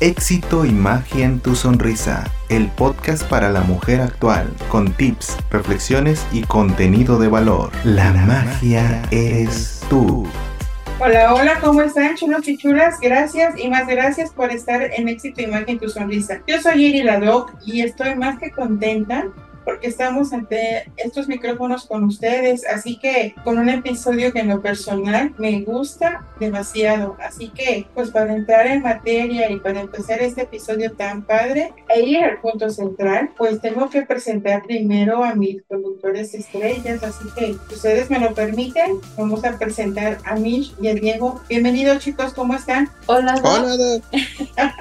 Éxito y magia en tu sonrisa, el podcast para la mujer actual, con tips, reflexiones y contenido de valor. La, magia es tú. Hola, hola, ¿cómo están, chulos y chulas? Gracias y más gracias por estar en Éxito y Magia en tu sonrisa. Yo soy Iri Ladoc y estoy más que contenta porque estamos ante estos micrófonos con ustedes, así que con un episodio que en lo personal me gusta demasiado, así que pues para entrar en materia y para empezar este episodio tan padre e ir al punto central, pues tengo que presentar primero a mis productores estrellas, así que ustedes me lo permiten, vamos a presentar a Mish y a Diego. Bienvenidos chicos, ¿cómo están? Hola. Hola.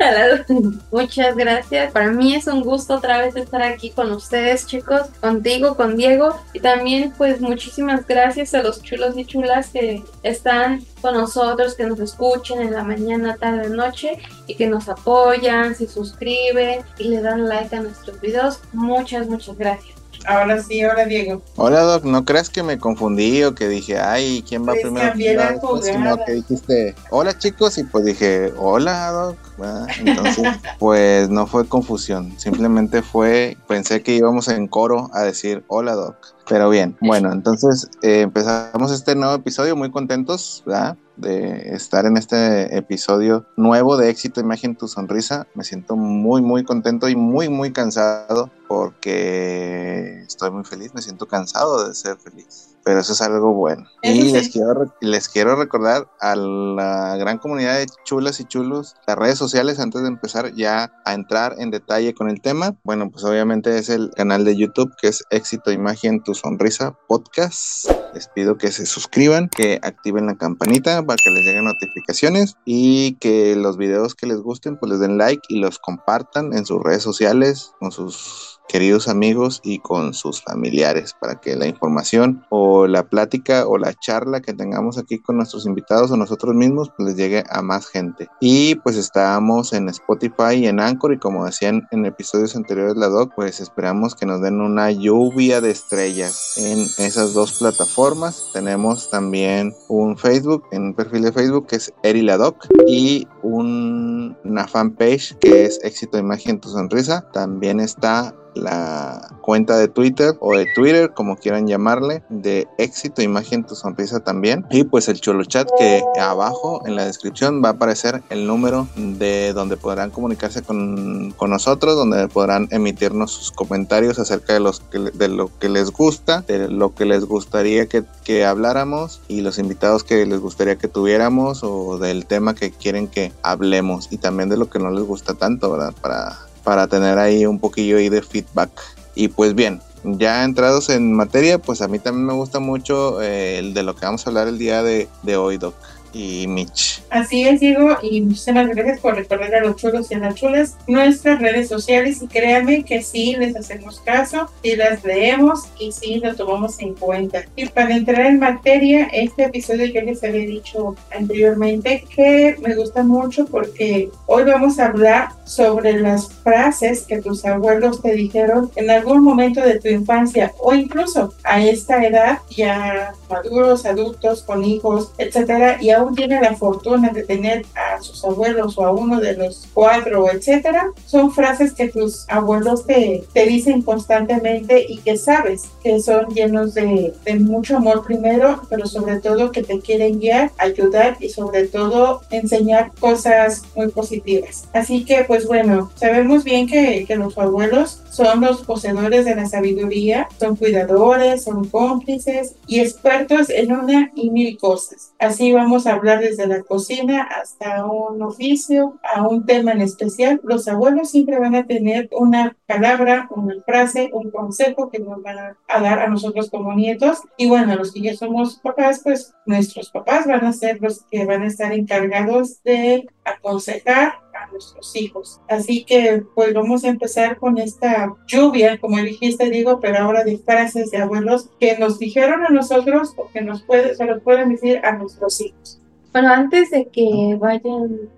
Hola. Muchas gracias. Para mí es un gusto otra vez estar aquí con ustedes, chicos, contigo, con Diego. Y también, pues, muchísimas gracias a los chulos y chulas que están con nosotros, que nos escuchen en la mañana, tarde, noche y que nos apoyan, se suscriben y le dan like a nuestros videos. Muchas, muchas gracias. Ahora sí, ahora Diego. Hola Doc, ¿no creas que me confundí o que dije, ay, ¿quién va Pues primero? sino jugada. que dijiste, hola chicos, y pues dije, hola Doc. ¿Verdad? Entonces, pues no fue confusión, simplemente fue, pensé que íbamos en coro a decir, hola Doc. Pero bien, bueno, entonces eh, empezamos este nuevo episodio muy contentos, ¿verdad? De estar en este episodio nuevo de Éxito Imagen Tu Sonrisa. Me siento muy, muy contento y muy, muy cansado porque estoy muy feliz, me siento cansado de ser feliz. Pero eso es algo bueno. Eso Y sí. les quiero, les quiero recordar a la gran comunidad de chulas y chulos, las redes sociales, antes de empezar ya a entrar en detalle con el tema. Bueno, pues obviamente es el canal de YouTube que es Éxito Imagen Tu Sonrisa Podcast. Les pido que se suscriban, que activen la campanita para que les lleguen notificaciones y que los videos que les gusten pues les den like y los compartan en sus redes sociales con sus queridos amigos y con sus familiares para que la información o la plática o la charla que tengamos aquí con nuestros invitados o nosotros mismos pues les llegue a más gente. Y pues estamos en Spotify y en Anchor y como decían en episodios anteriores la doc, pues esperamos que nos den una lluvia de estrellas en esas dos plataformas. Tenemos también un Facebook, en un perfil de Facebook que es Eri la doc y un- una fanpage que es Éxito Imagen Tu Sonrisa. También está la cuenta de Twitter o de Twitter, como quieran llamarle, de éxito, imagen, tu sonrisa también. Y pues el Cholo Chat que abajo en la descripción va a aparecer el número de donde podrán comunicarse con, con nosotros, donde podrán emitirnos sus comentarios acerca de, los que, de lo que les gusta, de lo que les gustaría que, que habláramos y los invitados que les gustaría que tuviéramos o del tema que quieren que hablemos y también de lo que no les gusta tanto, ¿verdad? Para para tener ahí un poquillo ahí de feedback. Y pues bien, ya entrados en materia, pues a mí también me gusta mucho eh, el de lo que vamos a hablar el día de, de hoy, Doc y Mitch. Así es, Diego, y muchísimas gracias por recordar a los chulos y a las chulas nuestras redes sociales y créanme que sí les hacemos caso, sí las leemos y sí lo tomamos en cuenta. Y para entrar en materia, este episodio ya les había dicho anteriormente que me gusta mucho porque hoy vamos a hablar sobre las frases que tus abuelos te dijeron en algún momento de tu infancia o incluso a esta edad ya maduros, adultos, con hijos, etcétera, y aún tienen la fortuna de tener a sus abuelos o a uno de los cuatro, etcétera, son frases que tus abuelos te, te dicen constantemente y que sabes que son llenos de, de mucho amor primero, pero sobre todo que te quieren guiar, ayudar y sobre todo enseñar cosas muy positivas. Así que, pues bueno, sabemos bien que, que los abuelos son los poseedores de la sabiduría, son cuidadores, son cómplices y expertos en una y mil cosas. Así vamos a hablar desde la cocina hasta un oficio, a un tema en especial. Los abuelos siempre van a tener una palabra, una frase, un consejo que nos van a, dar a nosotros como nietos. Y bueno, los que ya somos papás, pues nuestros papás van a ser los que van a estar encargados de aconsejar nuestros hijos. Así que pues vamos a empezar con esta lluvia, como dijiste, digo, pero ahora de frases de abuelos que nos dijeron a nosotros o que nos puede, se lo pueden decir a nuestros hijos. Bueno, antes de que vayan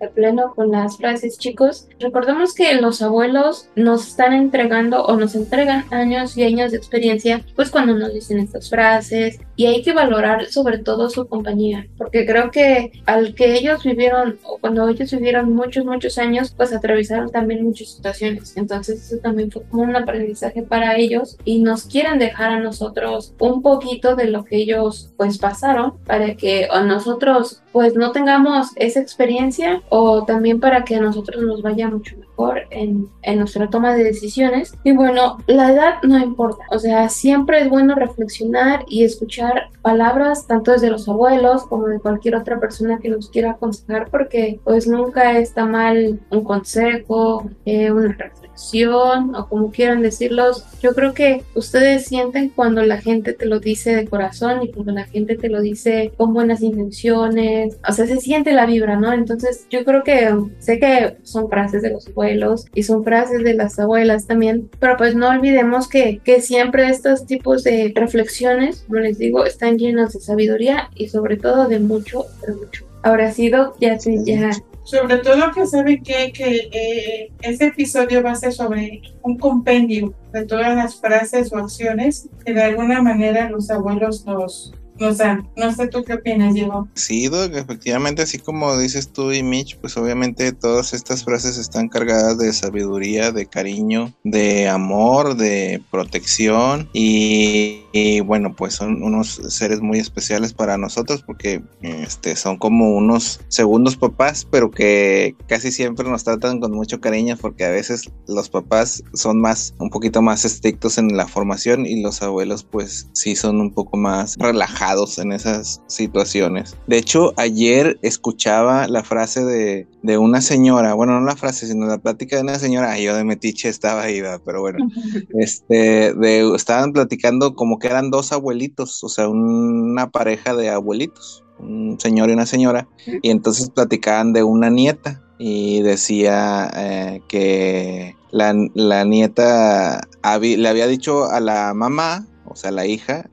de pleno con las frases, chicos. Recordemos que los abuelos nos están entregando o nos entregan años y años de experiencia, pues cuando nos dicen estas frases, y hay que valorar sobre todo su compañía, porque creo que al que ellos vivieron, o cuando ellos vivieron muchos, muchos años, pues atravesaron también muchas situaciones. Entonces eso también fue como un aprendizaje para ellos y nos quieren dejar a nosotros un poquito de lo que ellos pues pasaron para que a nosotros pues no tengamos esa experiencia o también para que a nosotros nos vaya mucho mejor en, en, nuestra toma de decisiones. Y bueno, la edad no importa, o sea, siempre es bueno reflexionar y escuchar palabras tanto desde los abuelos como de cualquier otra persona que nos quiera aconsejar porque pues nunca está mal un consejo, eh, una reflexión o como quieran decirlos, yo creo que ustedes sienten cuando la gente te lo dice de corazón y cuando la gente te lo dice con buenas intenciones, o sea, se siente la vibra, ¿no? Entonces yo creo que sé que son frases de los abuelos y son frases de las abuelas también, pero pues no olvidemos que, que siempre estos tipos de reflexiones, como les digo, están llenas de sabiduría y sobre todo de mucho, pero mucho. Ahora sí, Doc, ya, ya sobre todo que saben que, que eh, este episodio va a ser sobre un compendio de todas las frases o acciones que de alguna manera los abuelos nos, o sea, no sé tú qué opinas, Diego. Sí, efectivamente, así como dices tú y Mitch, pues obviamente todas estas frases están cargadas de sabiduría, de cariño, de amor, de protección y, bueno, pues son unos seres muy especiales para nosotros porque este, son como unos segundos papás, pero que casi siempre nos tratan con mucho cariño porque a veces los papás son más, un poquito más estrictos en la formación y los abuelos pues sí son un poco más relajados en esas situaciones. De hecho, ayer escuchaba la frase de, de una señora, bueno, no la frase, sino la plática de una señora, yo de metiche estaba ahí, pero bueno, este, de, estaban platicando como que eran dos abuelitos, o sea, una pareja de abuelitos, un señor y una señora, y entonces platicaban de una nieta y decía eh, que la, la nieta le había dicho a la mamá o sea, la hija,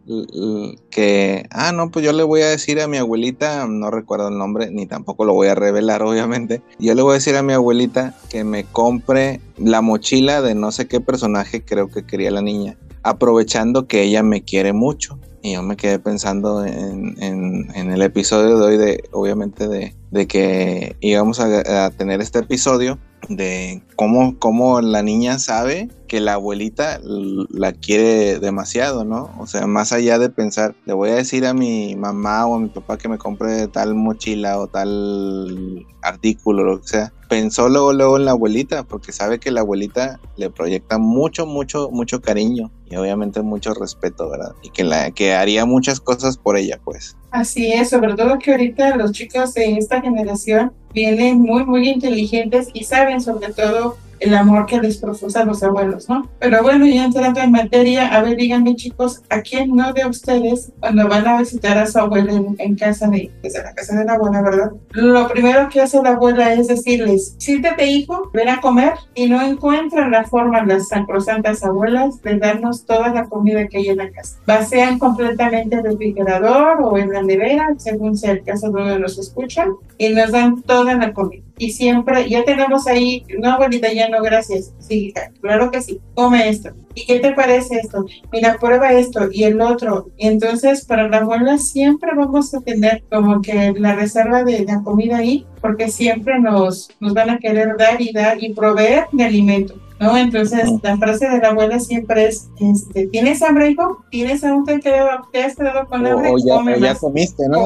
que, ah, no, pues yo le voy a decir a mi abuelita, no recuerdo el nombre, ni tampoco lo voy a revelar, obviamente, yo le voy a decir a mi abuelita que me compre la mochila de no sé qué personaje creo que quería la niña, aprovechando que ella me quiere mucho. Y yo me quedé pensando en, el episodio de hoy, de, obviamente, de, de que íbamos a, a tener este episodio de cómo, cómo la niña sabe que la abuelita la quiere demasiado, ¿no? O sea, más allá de pensar, le voy a decir a mi mamá o a mi papá que me compre tal mochila o tal artículo, lo que sea, pensó luego, luego en la abuelita, porque sabe que la abuelita le proyecta mucho, mucho, mucho cariño y obviamente mucho respeto, ¿verdad? Y que, la, que haría muchas cosas por ella, pues. Así es, sobre todo que ahorita los chicos de esta generación vienen muy, muy inteligentes y saben sobre todo el amor que les profusan los abuelos, ¿no? Pero bueno, ya entrando en materia, a ver, díganme chicos, ¿a quién no de ustedes cuando van a visitar a su abuela en, casa de, desde la casa de la abuela, verdad? Lo primero que hace la abuela es decirles, siéntate hijo, ven a comer y no encuentran la forma las sacrosantas abuelas de darnos toda la comida que hay en la casa. Vacían completamente el refrigerador o en la nevera, según sea el caso donde nos escuchan, y nos dan toda la comida y siempre, ya tenemos ahí, no abuelita, ya no, gracias. Sí, claro que sí, come esto. ¿Y qué te parece esto? Mira, prueba esto y el otro. Y entonces, para la abuela siempre vamos a tener como que la reserva de la comida ahí, porque siempre nos, nos van a querer dar y dar y proveer de alimento. ¿No? Entonces, la frase de la abuela siempre es, este, ¿tienes hambre, hijo? ¿Tienes aún te, te has quedado con hambre? O, ya, ya comiste, ¿no?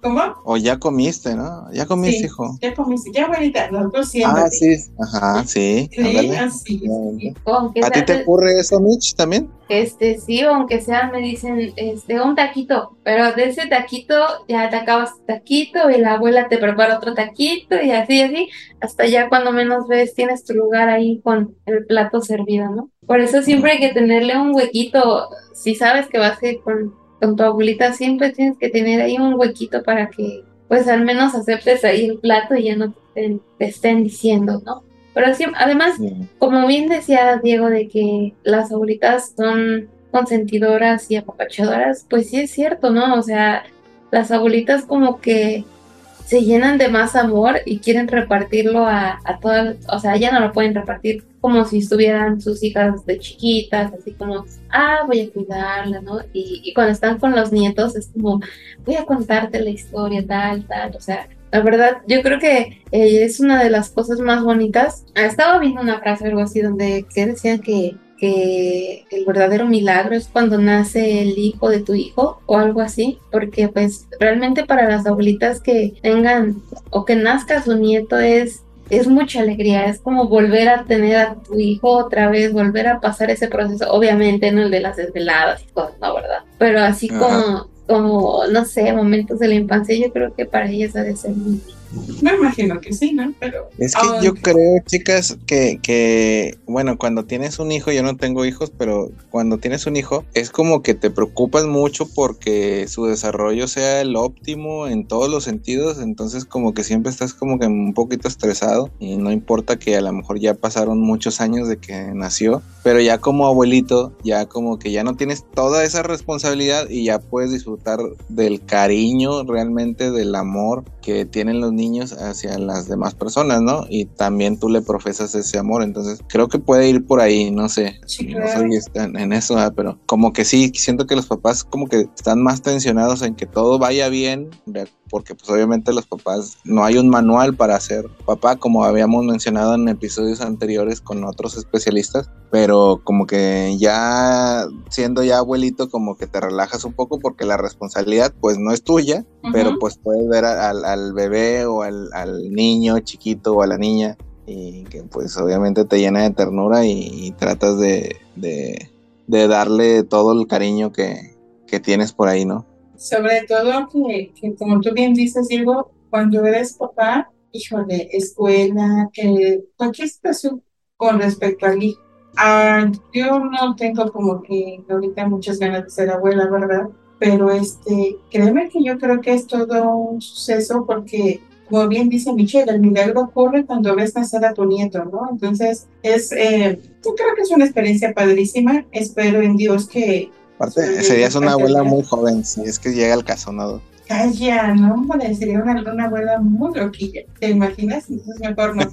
¿Cómo? O ya comiste, ¿no? Ya comiste, hijo. Ya comiste, ya abuelita, nosotros siempre. Ah, sí, ajá, sí. Sí, así. ¿A ti te ocurre eso, Mitch, también? Este, sí, aunque sea, me dicen, este, un taquito, pero de ese taquito ya te acabas tu taquito y la abuela te prepara otro taquito y así, así, hasta ya cuando menos ves tienes tu lugar ahí con el plato servido, ¿no? Por eso siempre hay que tenerle un huequito, si sabes que vas a ir con, con tu abuelita, siempre tienes que tener ahí un huequito para que pues al menos aceptes ahí el plato y ya no te, estén diciendo, ¿no? Pero sí, además, como bien decía Diego, de que las abuelitas son consentidoras y apapachadoras, pues sí es cierto, ¿no? O sea, las abuelitas como que se llenan de más amor y quieren repartirlo a, a todas, o sea, ya no lo pueden repartir como si estuvieran sus hijas de chiquitas, así como, ah, voy a cuidarla, ¿no? Y, y cuando están con los nietos es como, voy a contarte la historia, tal, tal, o sea, la verdad, yo creo que eh, es una de las cosas más bonitas. Estaba viendo una frase o algo así donde que decían que, que el verdadero milagro es cuando nace el hijo de tu hijo o algo así, porque pues realmente para las abuelitas que tengan o que nazca su nieto es es mucha alegría, es como volver a tener a tu hijo otra vez, volver a pasar ese proceso, obviamente no el de las desveladas y cosas, no, ¿verdad? Pero así Ajá. como, como, no sé, momentos de la infancia, yo creo que para ellas ha de ser muy Me imagino que sí, ¿no? Pero. Es que yo creo, chicas, que, que, bueno, cuando tienes un hijo, yo no tengo hijos, pero cuando tienes un hijo, es como que te preocupas mucho porque su desarrollo sea el óptimo en todos los sentidos, entonces como que siempre estás como que un poquito estresado y no importa que a lo mejor ya pasaron muchos años de que nació, pero ya como abuelito, ya como que ya no tienes toda esa responsabilidad y ya puedes disfrutar del cariño realmente, del amor que tienen los niños hacia las demás personas, ¿no? Y también tú le profesas ese amor, entonces creo que puede ir por ahí, no sé, Sí, no claro. soy en, en eso, pero como que sí, siento que los papás como que están más tensionados en que todo vaya bien, de- porque pues obviamente los papás, no hay un manual para ser papá, como habíamos mencionado en episodios anteriores con otros especialistas, pero como que ya siendo ya abuelito, como que te relajas un poco porque la responsabilidad pues no es tuya, pero pues puedes ver a- al, al bebé o al, al niño chiquito o a la niña y que pues obviamente te llena de ternura y, y tratas de, de, de darle todo el cariño que, que tienes por ahí, ¿no? Sobre todo que, como tú bien dices, Diego, cuando eres papá, híjole, escuela, que cualquier situación con respecto al hijo. Ah, yo no tengo como que ahorita muchas ganas de ser abuela, ¿verdad? Pero este, créeme que yo creo que es todo un suceso porque, como bien dice Michelle, el milagro ocurre cuando ves nacer a tu nieto, ¿no? Entonces, es, eh, yo creo que es una experiencia padrísima. Espero en Dios que Aparte, Sí, serías una abuela muy joven, si es que llega el caso, ¿no? Calla, no, hombre, sería una, una abuela muy loquilla. ¿Te imaginas? Entonces mejor no.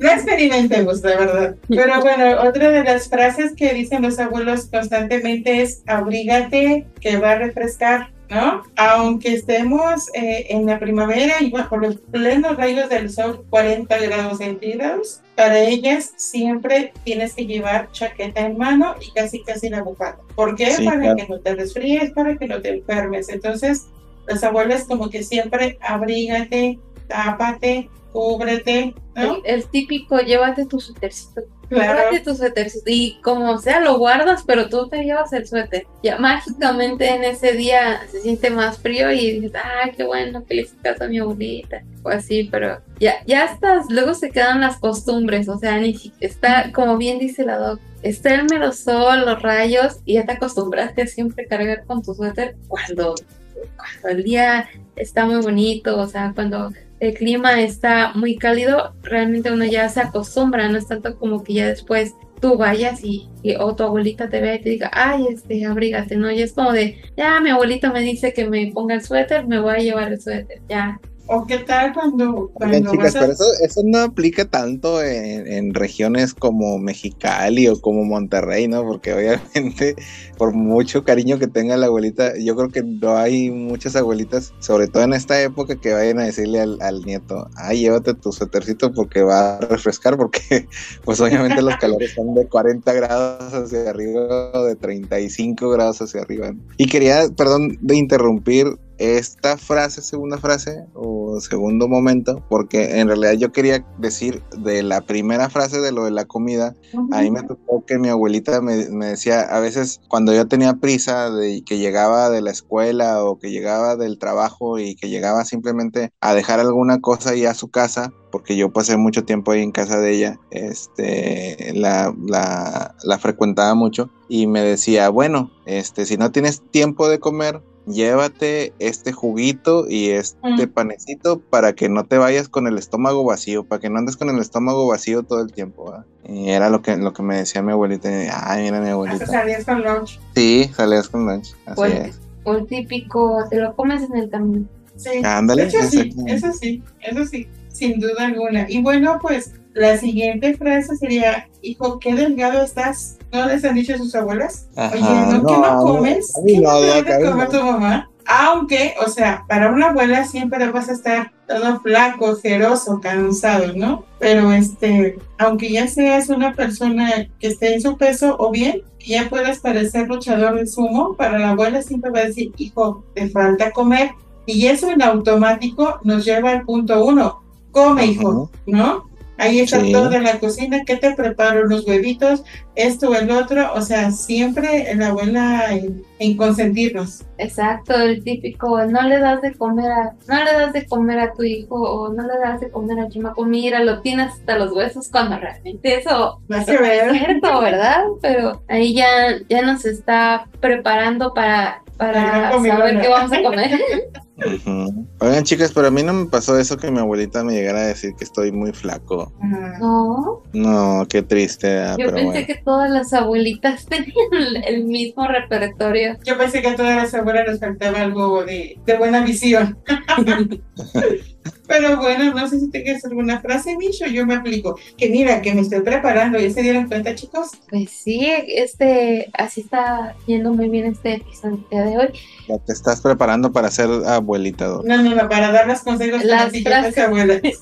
No experimentemos, la verdad. Pero bueno, otra de las frases que dicen los abuelos constantemente es abrígate, que va a refrescar, ¿no? Aunque estemos eh, en la primavera y bajo los plenos rayos del sol, 40 grados centígrados, para ellas siempre tienes que llevar chaqueta en mano y casi casi la bufanda. ¿Por qué? Sí, para claro. que no te resfríes, para que no te enfermes. Entonces, los abuelos como que siempre abrígate, tápate, cúbrete, ¿no? El, el típico, llévate tu suétercito. Claro. Tu suétercito. Y como sea, lo guardas, pero tú te llevas el suéter. Ya mágicamente en ese día se siente más frío y dices, ah, qué bueno que le a mi abuelita. O así, pero ya, ya estás, luego se quedan las costumbres, o sea, ni está, como bien dice la doc, está el merosol, los rayos, y ya te acostumbraste a siempre cargar con tu suéter cuando, cuando el día está muy bonito, o sea, cuando el clima está muy cálido, realmente uno ya se acostumbra, no es tanto como que ya después tú vayas y, y- o tu abuelita te vea y te diga, ay, este, abrígate, ¿no? Y es como de, ya, mi abuelita me dice que me ponga el suéter, me voy a llevar el suéter, ya. ¿O qué tal cuando, cuando chicas, vas a- pero eso, eso no aplica tanto en, en regiones como Mexicali o como Monterrey, ¿no? Porque obviamente, por mucho cariño que tenga la abuelita, yo creo que no hay muchas abuelitas, sobre todo en esta época, que vayan a decirle al, al nieto, ay, llévate tu suétercito porque va a refrescar, porque pues obviamente los calores son de 40 grados hacia arriba o de 35 grados hacia arriba. Y quería, perdón, de interrumpir esta frase, segunda frase o segundo momento, porque en realidad yo quería decir de la primera frase de lo de la comida, a mí me tocó que mi abuelita me, me decía, a veces cuando yo tenía prisa de que llegaba de la escuela o que llegaba del trabajo y que llegaba simplemente a dejar alguna cosa ahí a su casa, porque yo pasé mucho tiempo ahí en casa de ella, este, la, la, la frecuentaba mucho y me decía, bueno, este, si no tienes tiempo de comer, llévate este juguito y este Mm. panecito para que no te vayas con el estómago vacío, para que no andes con el estómago vacío todo el tiempo. ¿verdad? Y era lo que, lo que me decía mi abuelita. y, Ay, mira mi Hasta abuelita. salías con lunch. Sí, salías con lunch. Así O el, es. o el típico, te lo comes en el camino. Sí, Ándale, hecho, sí, eso sí, eso sí, sin duda alguna. Y bueno, pues la siguiente frase sería, hijo, qué delgado estás. ¿No les han dicho sus abuelas? Ajá, Oye, ¿no, que no, comes? ¿Qué no, no comer tu mamá? Aunque, o sea, para una abuela siempre vas a estar todo flaco, ojeroso, cansado, ¿no? Pero este, aunque ya seas una persona que esté en su peso o bien, que ya puedas parecer luchador de sumo, para la abuela siempre va a decir, hijo, te falta comer. Y eso en automático nos lleva al punto uno, come, hijo, ¿no? Ahí está Sí. todo en la cocina, ¿qué te preparo? Unos huevitos, esto o el otro, o sea, siempre la abuela en, en consentirnos. Exacto, el típico, no le das de comer a, no le das de comer a tu hijo o no le das de comer a chamaco, mira, lo tienes hasta los huesos cuando realmente eso no es cierto, ¿verdad? Pero ahí ya, ya nos está preparando para, para saber qué vamos a comer. Oigan, chicas, pero a mí no me pasó eso que mi abuelita me llegara a decir que estoy muy flaco. No, No, qué triste, ah, yo pero pensé bueno. que todas las abuelitas tenían el mismo repertorio. Yo pensé que a todas las abuelas les faltaba algo de, de buena visión. Pero bueno, no sé si tengas alguna frase, Micho, yo me aplico. Que mira, que me estoy preparando, ¿ya se dieron cuenta, chicos? Pues sí, este, así está yendo muy bien este episodio de hoy. Ya te estás preparando para ser abuelita. No, no, no, para dar los consejos a Las frases. abuelas.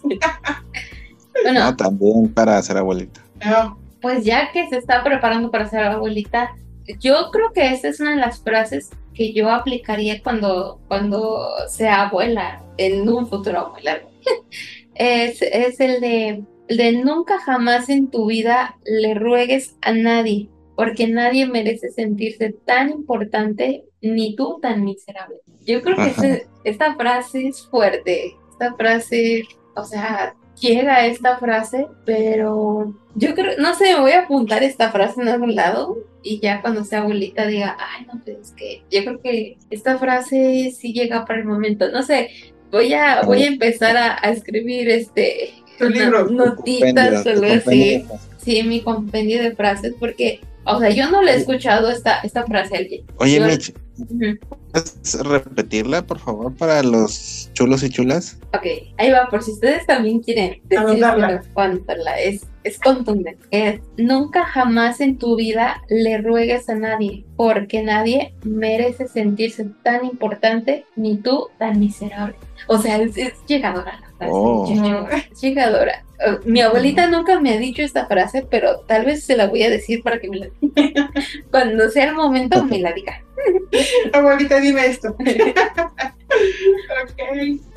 Bueno, No, también para ser abuelita. No, Pues ya que se está preparando para ser abuelita, yo creo que esta es una de las frases que yo aplicaría cuando, cuando sea abuela en un futuro muy largo. es, es el de, el de nunca jamás en tu vida le ruegues a nadie, porque nadie merece sentirse tan importante ni tú tan miserable. Yo creo que ese- esta frase es fuerte, esta frase, o sea, llega esta frase, pero yo creo, no sé, me voy a apuntar esta frase en algún lado y ya cuando sea abuelita diga, ay, no, pues es que yo creo que esta frase sí llega para el momento, no sé, voy a, voy a empezar a, a escribir este Tu libro. no- notitas, algo compendio, así, sí, mi compendio de frases, porque, o sea, yo no le he escuchado esta, esta frase a alguien. Oye, Yo- Mitch. ¿Puedes repetirla, por favor, para los chulos y chulas? Ok, ahí va, por si ustedes también quieren Anotarla. decirla, cuántarla, es, es contundente. Es, nunca jamás en tu vida le ruegues a nadie, porque nadie merece sentirse tan importante, ni tú tan miserable. O sea, es, es llegadora la frase, Oh. es llegadora. Eh, Mi abuelita nunca me ha dicho esta frase, pero tal vez se la voy a decir para que me la diga. Cuando sea el momento, me la diga. abuelita, dime esto. ok,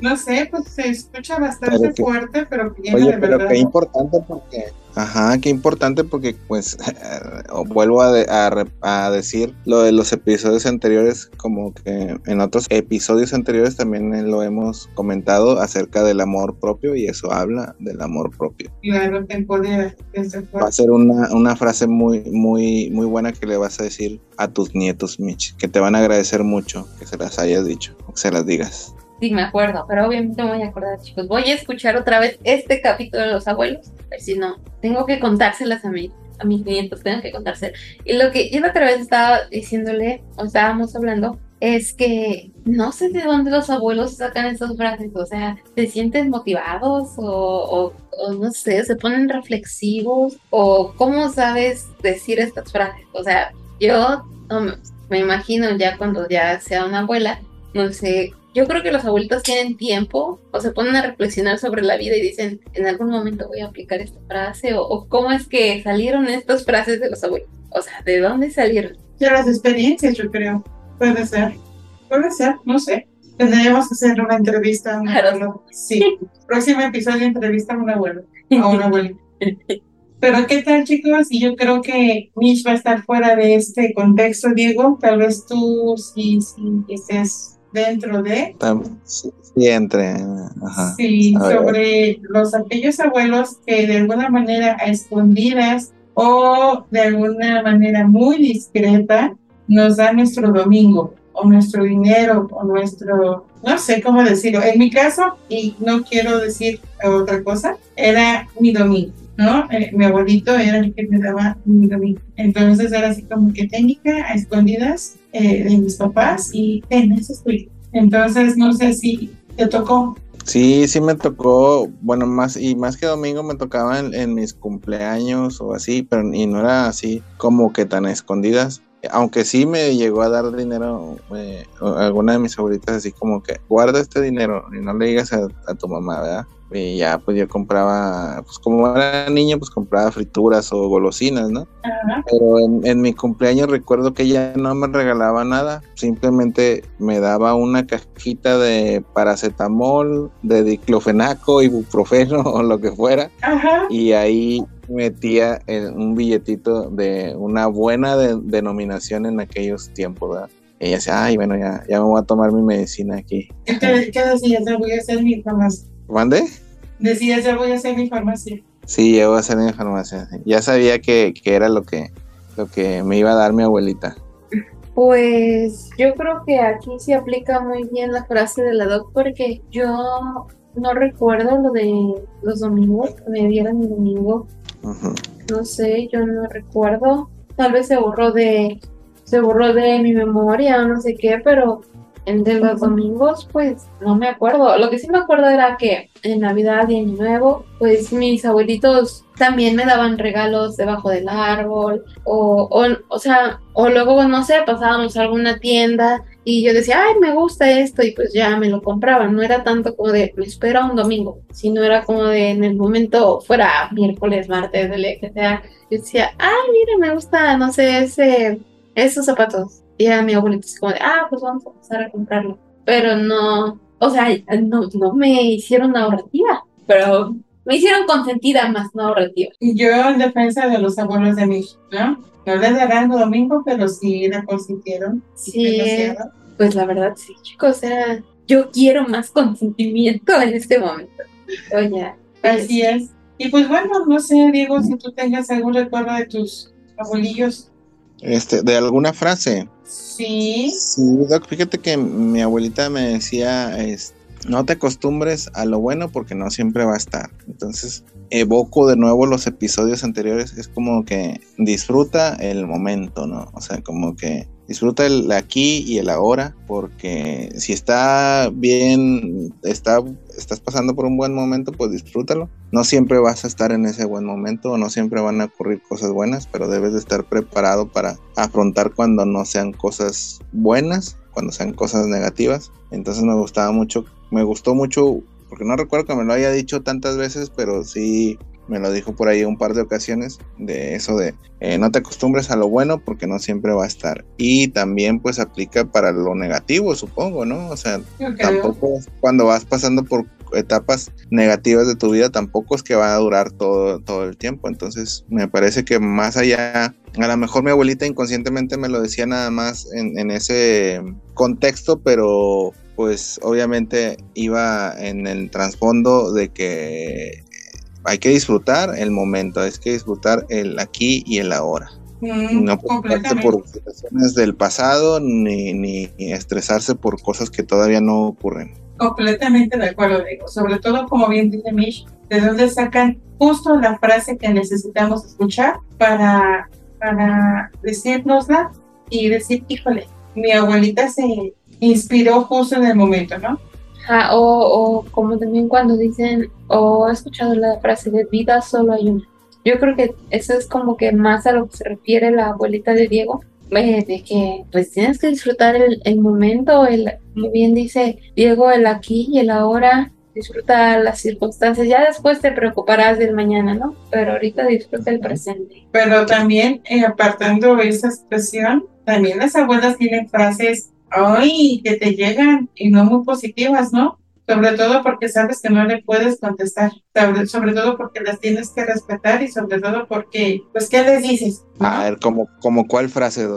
no sé, pues se escucha bastante Pero que- fuerte, pero viene Oye, de pero verdad. qué importante porque... Ajá, qué importante porque, pues, vuelvo a, de- a a decir lo de los episodios anteriores, como que en otros episodios anteriores también lo hemos comentado acerca del amor propio y eso habla del amor propio. Claro, te empodera, Va a ser una, una frase muy, muy, muy buena que le vas a decir a tus nietos, Mitch, que te van a agradecer mucho que se las hayas dicho, que se las digas. Sí, me acuerdo, pero obviamente me voy a acordar, chicos. Voy a escuchar otra vez este capítulo de los abuelos, a ver si no, tengo que contárselas a mí, a mis nietos, tengo que contárselas. Y lo que yo otra vez estaba diciéndole, o estábamos hablando, es que no sé de dónde los abuelos sacan esas frases, o sea, se sienten motivados o, o- o no sé, se ponen reflexivos o cómo sabes decir estas frases. O sea, yo no me- imagino ya cuando ya sea una abuela, no sé, yo creo que los abuelitos tienen tiempo o se ponen a reflexionar sobre la vida y dicen, en algún momento voy a aplicar esta frase o, o cómo es que salieron estas frases de los abuelos. O sea, ¿de dónde salieron? Ya las experiencias, yo creo. Puede ser. Puede ser, no sé. Tendríamos que hacer una entrevista a un abuelo. Sí. Próximo episodio, entrevista a un abuelo. A un abuelo. Pero ¿qué tal, chicos? Y yo creo que Mish va a estar fuera de este contexto, Diego. Tal vez tú sí, sí estés dentro de. Sí, sí, entre. Ajá. Sí, A ver. sobre los aquellos abuelos que de alguna manera a escondidas o de alguna manera muy discreta nos dan nuestro domingo o nuestro dinero o nuestro, no sé cómo decirlo. En mi caso, y no quiero decir otra cosa, era mi domingo. ¿No? Eh, mi abuelito era el que me daba mi domingo. Entonces era así como que técnica a escondidas eh, de mis papás y ten, ese es tuyo. Entonces, no sé si ¿Te tocó? Sí, sí me tocó, bueno, más y más que domingo me tocaba en, mis cumpleaños o así, pero y no era así como que tan escondidas. Aunque sí me llegó a dar dinero eh, alguna de mis favoritas así como que guarda este dinero y no le digas a tu mamá, ¿verdad? Y ya, pues yo compraba, pues como era niño, pues compraba frituras o golosinas, ¿no? Pero en, mi cumpleaños recuerdo que ella no me regalaba nada, simplemente me daba una cajita de paracetamol, de diclofenaco, ibuprofeno o lo que fuera. Y ahí metía un billetito de una buena denominación en aquellos tiempos, ¿verdad? Y ella decía, ay, bueno, ya, ya me voy a tomar mi medicina aquí. ¿Qué, qué decías? Voy a hacer mi. ¿Mande? Decía, ya voy a hacer mi farmacia. Sí, ya voy a hacer mi farmacia. Ya sabía que, era lo que, lo que me iba a dar mi abuelita. Pues yo creo que aquí se aplica muy bien la frase de la doc porque yo no recuerdo lo de los domingos, que me dieron el domingo. No sé, yo no recuerdo. Tal vez se borró de se borró de mi memoria o no sé qué, pero el de los domingos, pues no me acuerdo. Lo que sí me acuerdo era que en Navidad y Año Nuevo, pues mis abuelitos también me daban regalos debajo del árbol. O, o, o sea, o luego, no sé, pasábamos a alguna tienda y yo decía, ay, me gusta esto, y pues ya me lo compraban. No era tanto como de, me espero un domingo, sino era como de en el momento, fuera miércoles, martes, de que sea. Yo decía, ay, mire, me gusta, no sé, ese, esos zapatos y a mi abuelito es como de, ah, pues vamos a empezar a comprarlo. Pero no, o sea, no, no me hicieron ahorrativa, pero me hicieron consentida más no ahorrativa. Y yo en defensa de los abuelos de mi ¿no? No les darán domingo, pero sí la consintieron. Sí, pues la verdad sí, chicos, o sea, yo quiero más consentimiento en este momento. Oye, así es. Y pues bueno, no sé, Diego, si tú tengas algún recuerdo de tus abuelillos. Este, de alguna frase. Sí. Sí, fíjate que mi abuelita me decía, no te acostumbres a lo bueno porque no siempre va a estar. Entonces, evoco de nuevo los episodios anteriores, es como que disfruta el momento, ¿no? O sea, como que disfruta el aquí y el ahora, porque si está bien, está, estás pasando por un buen momento, pues disfrútalo. No siempre vas a estar en ese buen momento, no siempre van a ocurrir cosas buenas, pero debes de estar preparado para afrontar cuando no sean cosas buenas, cuando sean cosas negativas. Entonces me gustaba mucho, me gustó mucho, porque no recuerdo que me lo haya dicho tantas veces, pero sí me lo dijo por ahí un par de ocasiones de eso de eh, no te acostumbres a lo bueno porque no siempre va a estar. Y también pues aplica para lo negativo supongo no o sea tampoco cuando vas pasando por etapas negativas de tu vida tampoco es que va a durar todo todo el tiempo. Entonces me parece que más allá a lo mejor mi abuelita inconscientemente me lo decía nada más en, en ese contexto pero pues obviamente iba en el trasfondo de que hay que disfrutar el momento, hay que disfrutar el aquí y el ahora. Mm, no preocuparse por situaciones del pasado ni, ni, estresarse por cosas que todavía no ocurren. Completamente de acuerdo, digo. Sobre todo, como bien dice Mish, de dónde sacan justo la frase que necesitamos escuchar para, para decírnosla y decir, híjole, mi abuelita se inspiró justo en el momento, ¿no? O, o, como también cuando dicen, o he escuchado la frase de vida solo hay una. Yo creo que eso es como que más a lo que se refiere la abuelita de Diego, eh, de que pues tienes que disfrutar el, el momento, el, como bien dice Diego, el aquí y el ahora, disfruta las circunstancias, ya después te preocuparás del mañana, ¿no? Pero ahorita disfruta el presente. Pero también, eh, apartando esa expresión, también las abuelas tienen frases ay, que te llegan y no muy positivas, ¿no? Sobre todo porque sabes que no le puedes contestar, sobre, todo porque las tienes que respetar y sobre todo porque, pues, ¿qué les dices? A ver, ¿como, como cuál frase,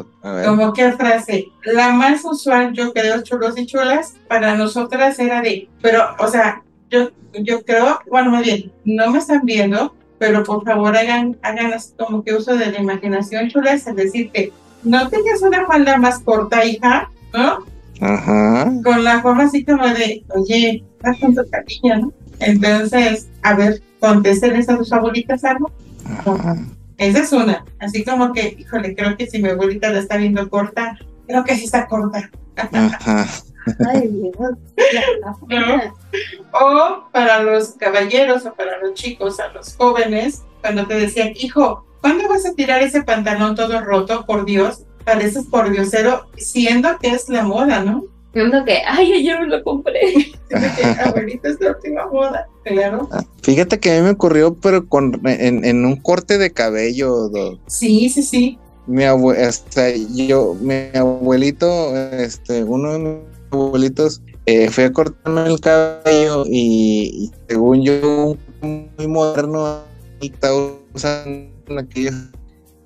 ¿Como qué frase? La más usual, yo creo, chulos y chulas, para nosotras era de, pero, o sea, yo, yo creo, bueno, más bien, no me están viendo, pero por favor hagan, hagan así como que uso de la imaginación chulas, es decir, que no tengas una falda más corta, hija, ¿no? Ajá. Con la forma así como de, oye, estás con tu cariño, ¿no? Entonces, a ver, contéstenles a tus abuelitas algo. Esa es una. Así como que, híjole, creo que si mi abuelita la está viendo corta, creo que sí está corta. Ajá. Ay, Dios. La- O para los caballeros o para los chicos, a los jóvenes, cuando te decían, hijo, ¿cuándo vas a tirar ese pantalón todo roto? Por Dios, pareces por diosero, siendo que es la moda, ¿no? Siento que, ay, ayer me lo compré. Siendo que, abuelita, es la última moda, claro. Fíjate que a mí me ocurrió, pero con en, en un corte de cabello, do- Sí, sí, sí. mi abue- este, yo, mi abuelito, este, uno de mis abuelitos, eh, fue a cortarme el cabello y, y según yo, muy moderno, estaba usando aquellos.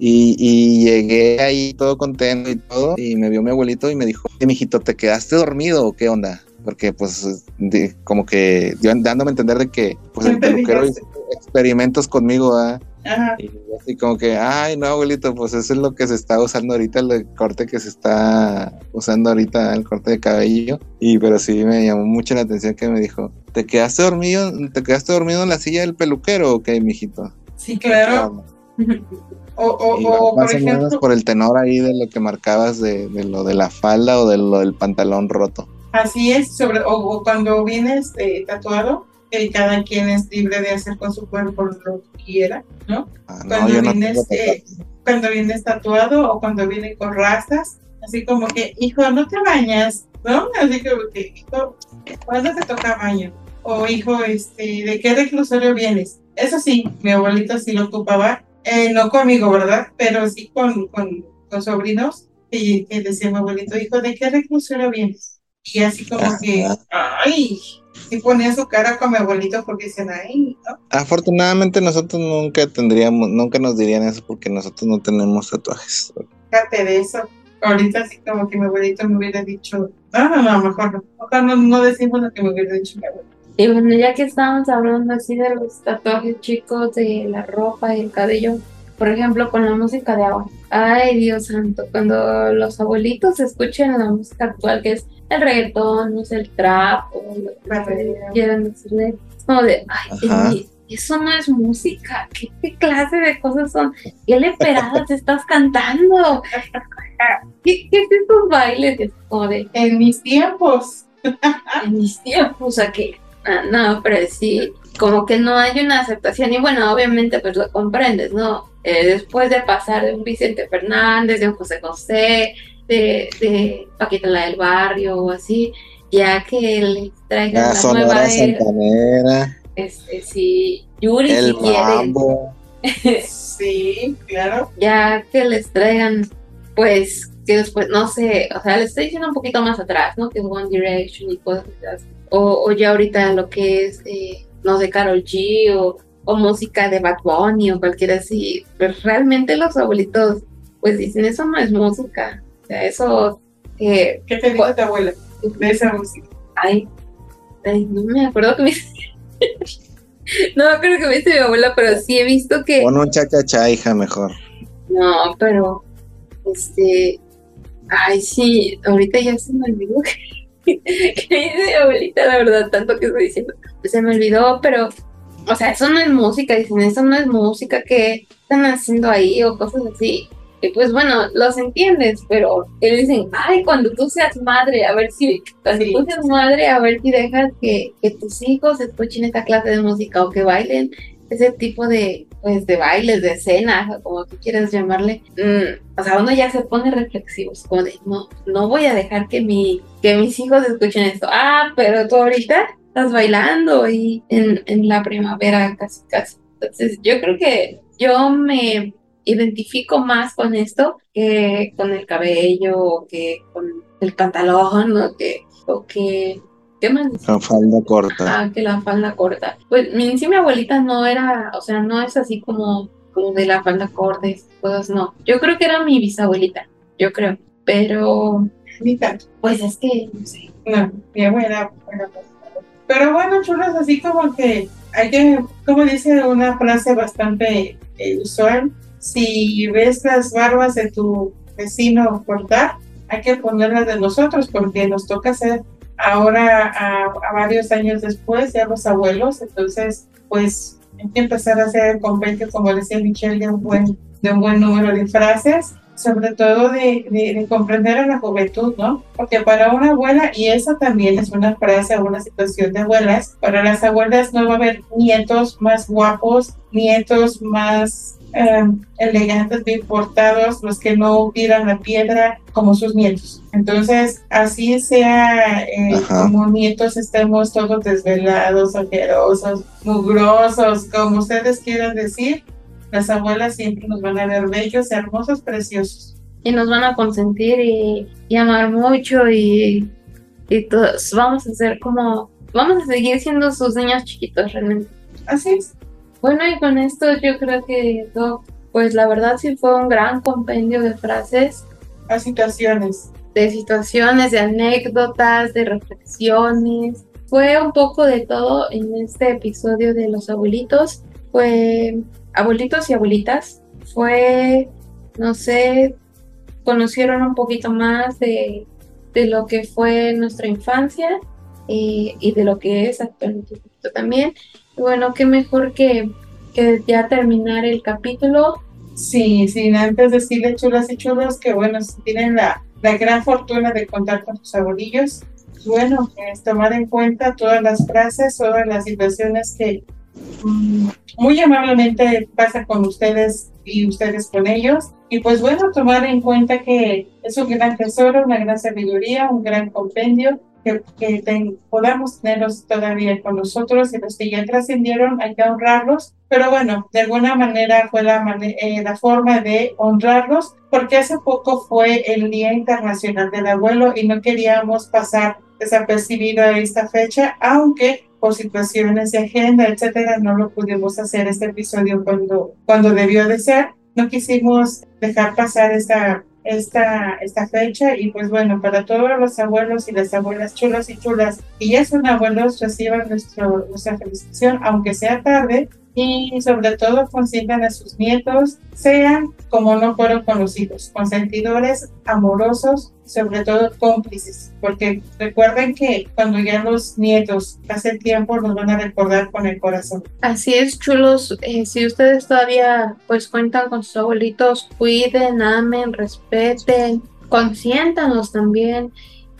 Y, y llegué ahí todo contento y todo, y me vio mi abuelito y me dijo, "Eh, mijito, ¿te quedaste dormido o qué onda? Porque pues de- como que yo dándome a entender de que pues el peluquero hizo experimentos conmigo, ¿ah? Ajá. Y así como que, ay, no, abuelito, pues eso es lo que se está usando ahorita, el corte que se está usando ahorita, el corte de cabello. Y pero sí me llamó mucho la atención que me dijo, ¿te quedaste dormido, te quedaste dormido en la silla del peluquero o qué, mijito? Sí, claro. O, o, Y o, más por o menos ejemplo, por el tenor ahí de lo que marcabas de, de lo de la falda o de lo del pantalón roto. así es, sobre, o, cuando vienes eh, tatuado, que cada quien es libre de hacer con su cuerpo lo que quiera, ¿no? Ah, no, Cuando no vienes, eh, cuando vienes tatuado o cuando viene con rastas, así como que, hijo, no te bañas, ¿no? Así como que, hijo, ¿cuándo te toca baño? O hijo, este, ¿de qué reclusorio vienes? Eso sí, mi abuelito sí lo ocupaba, eh, no conmigo, ¿verdad? Pero sí con, con, con sobrinos, y que decía mi abuelito, hijo, ¿de qué reclusorio vienes? Y así como que, ay, sí ponía su cara con mi abuelito porque decían, ay, ¿no? Afortunadamente nosotros nunca tendríamos, nunca nos dirían eso porque nosotros no tenemos tatuajes. fíjate de eso. Ahorita así como que mi abuelito me hubiera dicho, no, no, no, mejor no. Mejor no, no decimos lo que me hubiera dicho mi abuelito. Y bueno, ya que estábamos hablando así de los tatuajes chicos, de la ropa y el cabello, por ejemplo, con la música de ahora. Ay, Dios santo, cuando los abuelitos escuchen la música actual, que es el reggaetón, no sé, el trap, o lo que quieran decirle, es como de, ay, eso no es música, ¿Qué, qué clase de cosas son? ¿Qué leperadas estás cantando? ¿Qué, qué es estos bailes? Es como de, En mis tiempos, en mis tiempos, o sea que, ah, no, pero sí, como que no hay una aceptación y bueno, obviamente pues lo comprendes, ¿no? Eh, después de pasar de un Vicente Fernández, de un José José, de, de Paquita la del Barrio o así, ya que les traigan La la Sonora nueva era, Santanera, este, sí, Yuri el si quieren, mambo. sí, claro. ya que les traigan, pues, que después, no sé, o sea, les estoy diciendo un poquito más atrás, ¿no? Que es One Direction y cosas así. O, o ya ahorita lo que es, eh, no sé, Carol G o, o música de Bad Bunny o cualquiera así. Pues realmente los abuelitos, pues dicen, eso no es música. O sea, eso, eh, ¿Qué te dijo tu abuela de esa música? ay, ay, no me acuerdo que me No me acuerdo que me dice mi abuela, pero sí he visto que... Pon un cha-cha-cha, hija, mejor. No, pero este, ay sí, ahorita ya se me olvidó que, que dice abuelita, la verdad, tanto que estoy diciendo, pues se me olvidó, pero, o sea, eso no es música, dicen, eso no es música, que están haciendo ahí? O cosas así. Y pues bueno, los entiendes, pero ellos dicen, ay, cuando tú seas madre, a ver si, cuando Sí. tú seas madre, a ver si dejas que, que tus hijos escuchen esta clase de música o que bailen ese tipo de, pues, de bailes, de escenas, como tú quieras llamarle, mm, o sea, uno ya se pone reflexivo, es como de, no, no voy a dejar que, mi, que mis hijos escuchen esto. Ah, pero tú ahorita estás bailando y en, en la primavera casi, casi. Entonces, yo creo que yo me identifico más con esto que con el cabello, o que con el pantalón, o que, o que, ¿qué más? Con falda corta. Ah, que la falda corta. Pues mi, sí, mi abuelita no era, o sea, no es así como, como de la falda corta y esas cosas, no. Yo creo que era mi bisabuelita, yo creo. Pero, Ni tanto. pues es que, no sé. No, mi abuela. era más- Pero bueno, chulas, así como que hay que, como dice una frase bastante eh, usual, si ves las barbas de tu vecino cortar, hay que ponerlas de nosotros porque nos toca ser ahora a, a varios años después, ya los abuelos, entonces pues hay que empezar a hacer el convenio, como decía Michelle, de un buen, de un buen número de frases sobre todo de, de, comprender a la juventud, ¿no? Porque para una abuela, y eso también es una frase una situación de abuelas, para las abuelas no va a haber nietos más guapos, nietos más eh, elegantes, bien portados, los que no tiran la piedra como sus nietos. Entonces, así sea, eh, como nietos estemos todos desvelados, ojerosos, mugrosos, como ustedes quieran decir, las abuelas siempre nos van a ver bellos, hermosos, preciosos. Y nos van a consentir y, y amar mucho y, y todos vamos a ser como, vamos a seguir siendo sus niños chiquitos realmente. Así es. Bueno, y con esto yo creo que, pues la verdad sí fue un gran compendio de frases. A situaciones. De situaciones, de anécdotas, de reflexiones. Fue un poco de todo en este episodio de los abuelitos. Fue abuelitos y abuelitas. Fue, no sé, conocieron un poquito más de, de lo que fue nuestra infancia y, y de lo que es actualmente también bueno, qué mejor que, que ya terminar el capítulo. Sí, sin antes decirle chulas y chulos que bueno, tienen la, la gran fortuna de contar con sus abuelillos, bueno, es tomar en cuenta todas las frases, todas las situaciones que mm, muy amablemente pasan con ustedes y ustedes con ellos. Y pues bueno, tomar en cuenta que es un gran tesoro, una gran sabiduría, un gran compendio que, podamos tenerlos todavía con nosotros y los que ya trascendieron hay que honrarlos, pero bueno, de alguna manera fue la, eh, la forma de honrarlos porque hace poco fue el Día Internacional del Abuelo y no queríamos pasar desapercibido a esta fecha, aunque por situaciones de agenda, etcétera, no lo pudimos hacer este episodio cuando, cuando debió de ser. No quisimos dejar pasar esta esta, esta fecha y pues bueno, para todos los abuelos y las abuelas chulas y chulas y ya son abuelos, reciban nuestro, nuestra felicitación, aunque sea tarde, y sobre todo consientan a sus nietos, sean como no fueron con los hijos, consentidores, amorosos, sobre todo cómplices, porque recuerden que cuando ya los nietos pasen tiempo nos van a recordar con el corazón. Así es, chulos, eh, si ustedes todavía pues cuentan con sus abuelitos, cuiden, amen, respeten, consiéntanos también,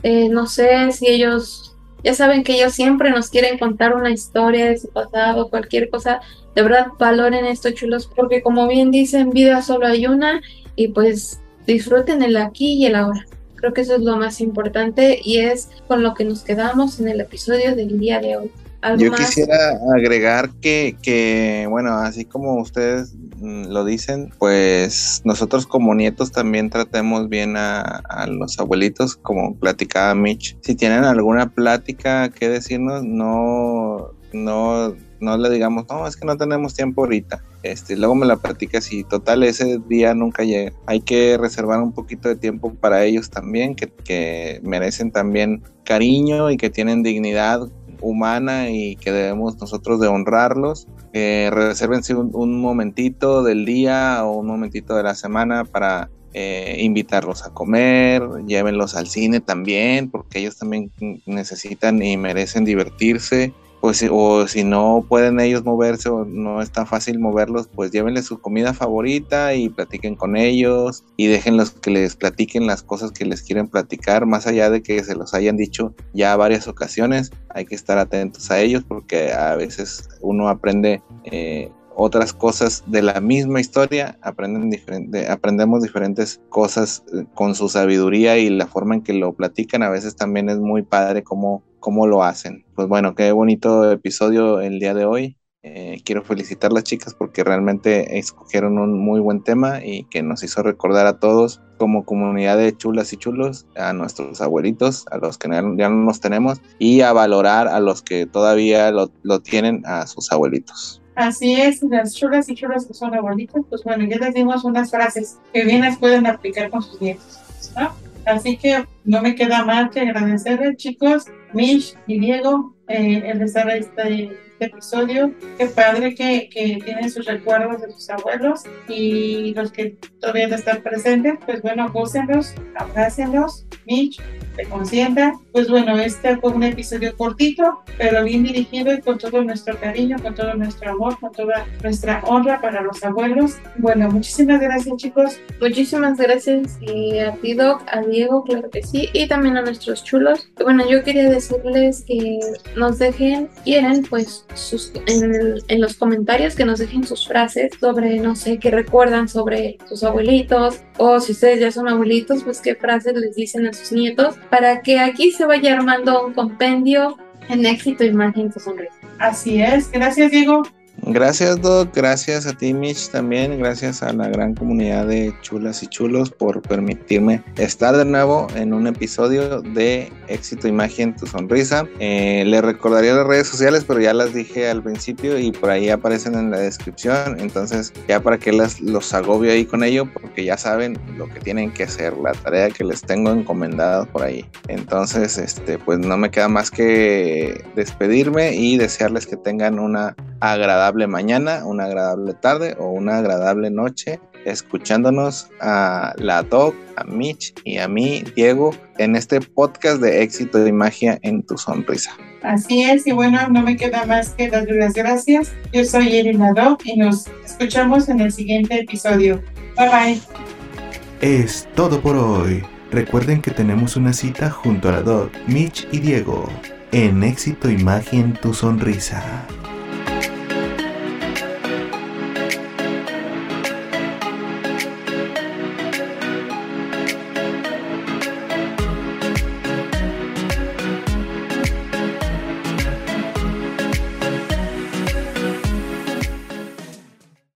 eh, no sé si ellos ya saben que ellos siempre nos quieren contar una historia de su pasado, cualquier cosa. De verdad, valoren esto, chulos, porque como bien dicen, vida solo hay una y pues disfruten el aquí y el ahora. Creo que eso es lo más importante y es con lo que nos quedamos en el episodio del día de hoy. Yo quisiera agregar que, que, bueno, así como ustedes mm, lo dicen, pues nosotros como nietos también tratemos bien a, a, los abuelitos, como platicaba Mitch. Si tienen alguna plática que decirnos, no, no, no le digamos, no, es que no tenemos tiempo ahorita. Este, luego me la platicas y total ese día nunca llega. Hay que reservar un poquito de tiempo para ellos también, que, que merecen también cariño y que tienen dignidad humana y que debemos nosotros de honrarlos. Eh, resérvense un, momentito del día o un momentito de la semana para eh, invitarlos a comer, llévenlos al cine también, porque ellos también necesitan y merecen divertirse pues o si no pueden ellos moverse o no es tan fácil moverlos, pues llévenles su comida favorita y platiquen con ellos y déjenlos que les platiquen las cosas que les quieren platicar, más allá de que se los hayan dicho ya varias ocasiones, hay que estar atentos a ellos porque a veces uno aprende eh, otras cosas de la misma historia, aprenden diferente, aprendemos diferentes cosas eh, con su sabiduría y la forma en que lo platican. A veces también es muy padre cómo, cómo lo hacen. Pues bueno, qué bonito episodio el día de hoy. Eh, quiero felicitar a las chicas porque realmente escogieron un muy buen tema y que nos hizo recordar a todos como comunidad de chulas y chulos, a nuestros abuelitos, a los que ya no los tenemos y a valorar a los que todavía lo, lo tienen, a sus abuelitos. Así es, las chulas y chulas que son abuelitos, pues bueno, ya les dimos unas frases que bien las pueden aplicar con sus nietos, ¿no? Así que no me queda más que agradecerles, chicos, Mish y Diego, eh, el estar este, este episodio. Qué padre que, que tienen sus recuerdos de sus abuelos y los que todavía no están presentes, pues bueno, gócenlos, abrácenlos, Mitch, te consienta. Pues bueno, este fue un episodio cortito, pero bien dirigido y con todo nuestro cariño, con todo nuestro amor, con toda nuestra honra para los abuelos. Bueno, muchísimas gracias chicos. Muchísimas gracias y a ti Doc, a Diego, claro que sí, y también a nuestros chulos. Bueno, yo quería decirles que nos dejen, quieren, pues sus, en, los comentarios que nos dejen sus frases sobre, no sé, qué recuerdan sobre sus abuelitos, o si ustedes ya son abuelitos, pues qué frases les dicen a sus nietos, para que aquí se vaya armando un compendio en éxito, imagen, tu sonrisa. Así es, gracias Diego. Gracias, Doc. Gracias a ti, Mitch, también. Gracias a la gran comunidad de chulas y chulos por permitirme estar de nuevo en un episodio de Éxito Imagen Tu Sonrisa. Eh, le recordaría las redes sociales, pero ya las dije al principio y por ahí aparecen en la descripción. Entonces, ya para que las, los agobio ahí con ello, porque ya saben lo que tienen que hacer, la tarea que les tengo encomendada por ahí. Entonces, este, pues no me queda más que despedirme y desearles que tengan una agradable mañana, una agradable tarde o una agradable noche escuchándonos a la Doc, a Mitch y a mí, Diego, en este podcast de éxito y magia en tu sonrisa. Así es, y bueno, no me queda más que darle las gracias. Yo soy Irina Doc y nos escuchamos en el siguiente episodio. Bye bye. Es todo por hoy. Recuerden que tenemos una cita junto a la Doc, Mitch y Diego en éxito y magia en tu sonrisa.